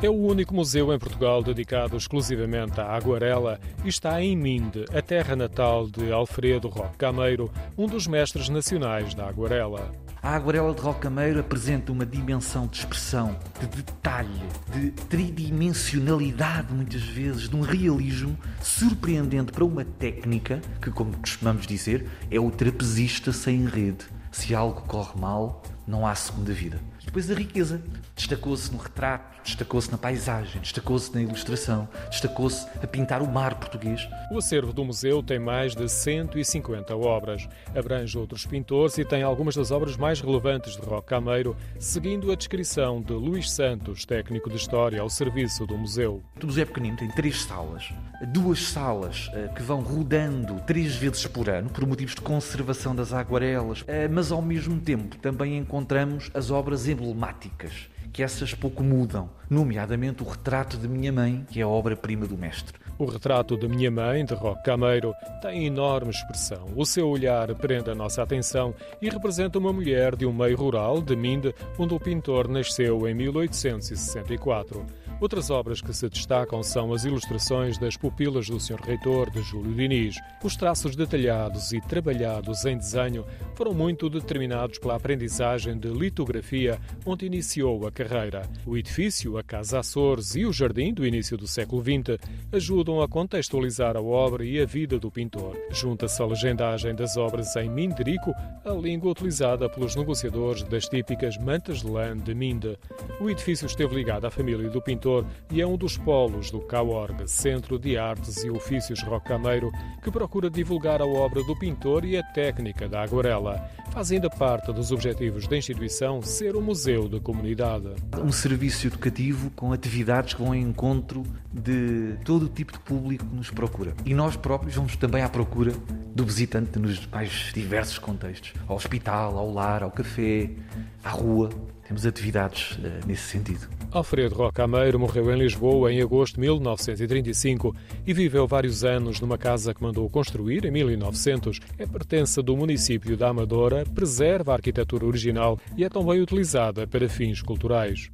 É o único museu em Portugal dedicado exclusivamente à aguarela e está em Minde, a terra natal de Alfredo Roque Cameiro, um dos mestres nacionais da aguarela. A aguarela de Rocameiro apresenta uma dimensão de expressão, de detalhe, de tridimensionalidade, muitas vezes, de um realismo surpreendente para uma técnica que, como costumamos dizer, é o trapezista sem rede. Se algo corre mal, não há segunda vida. Depois a riqueza. Destacou-se no retrato, destacou-se na paisagem, destacou-se na ilustração, destacou-se a pintar o mar português. O acervo do museu tem mais de 150 obras. Abrange outros pintores e tem algumas das obras mais relevantes de Roque Cameiro, seguindo a descrição de Luís Santos, técnico de História ao serviço do museu. O museu é pequenino, tem três salas. Duas salas uh, que vão rodando três vezes por ano, por motivos de conservação das aguarelas, uh, mas ao mesmo tempo também encontramos as obras emblemáticas que essas pouco mudam, nomeadamente o retrato de minha mãe, que é a obra-prima do mestre. O retrato de minha mãe, de Roque Cameiro, tem enorme expressão. O seu olhar prende a nossa atenção e representa uma mulher de um meio rural, de Minde, onde o pintor nasceu em 1864. Outras obras que se destacam são as ilustrações das pupilas do Sr. Reitor, de Júlio Diniz. Os traços detalhados e trabalhados em desenho foram muito determinados pela aprendizagem de litografia, onde iniciou a carreira. O edifício, a Casa Açores e o jardim do início do século XX ajudam a contextualizar a obra e a vida do pintor. Junta-se a legendagem das obras em Minderico, a língua utilizada pelos negociadores das típicas mantas de lã de Minde. O edifício esteve ligado à família do pintor e é um dos polos do CAORG, Centro de Artes e Ofícios Rocameiro, que procura divulgar a obra do pintor e a técnica da aguarela. Faz ainda parte dos objetivos da instituição ser um museu de comunidade. Um serviço educativo com atividades que vão em encontro de todo o tipo de público que nos procura. E nós próprios vamos também à procura do visitante nos mais diversos contextos. Ao hospital, ao lar, ao café, à rua. Temos atividades uh, nesse sentido. Alfredo Rocameiro morreu em Lisboa em agosto de 1935 e viveu vários anos numa casa que mandou construir em 1900. É pertença do município da Amadora, preserva a arquitetura original e é também utilizada para fins culturais.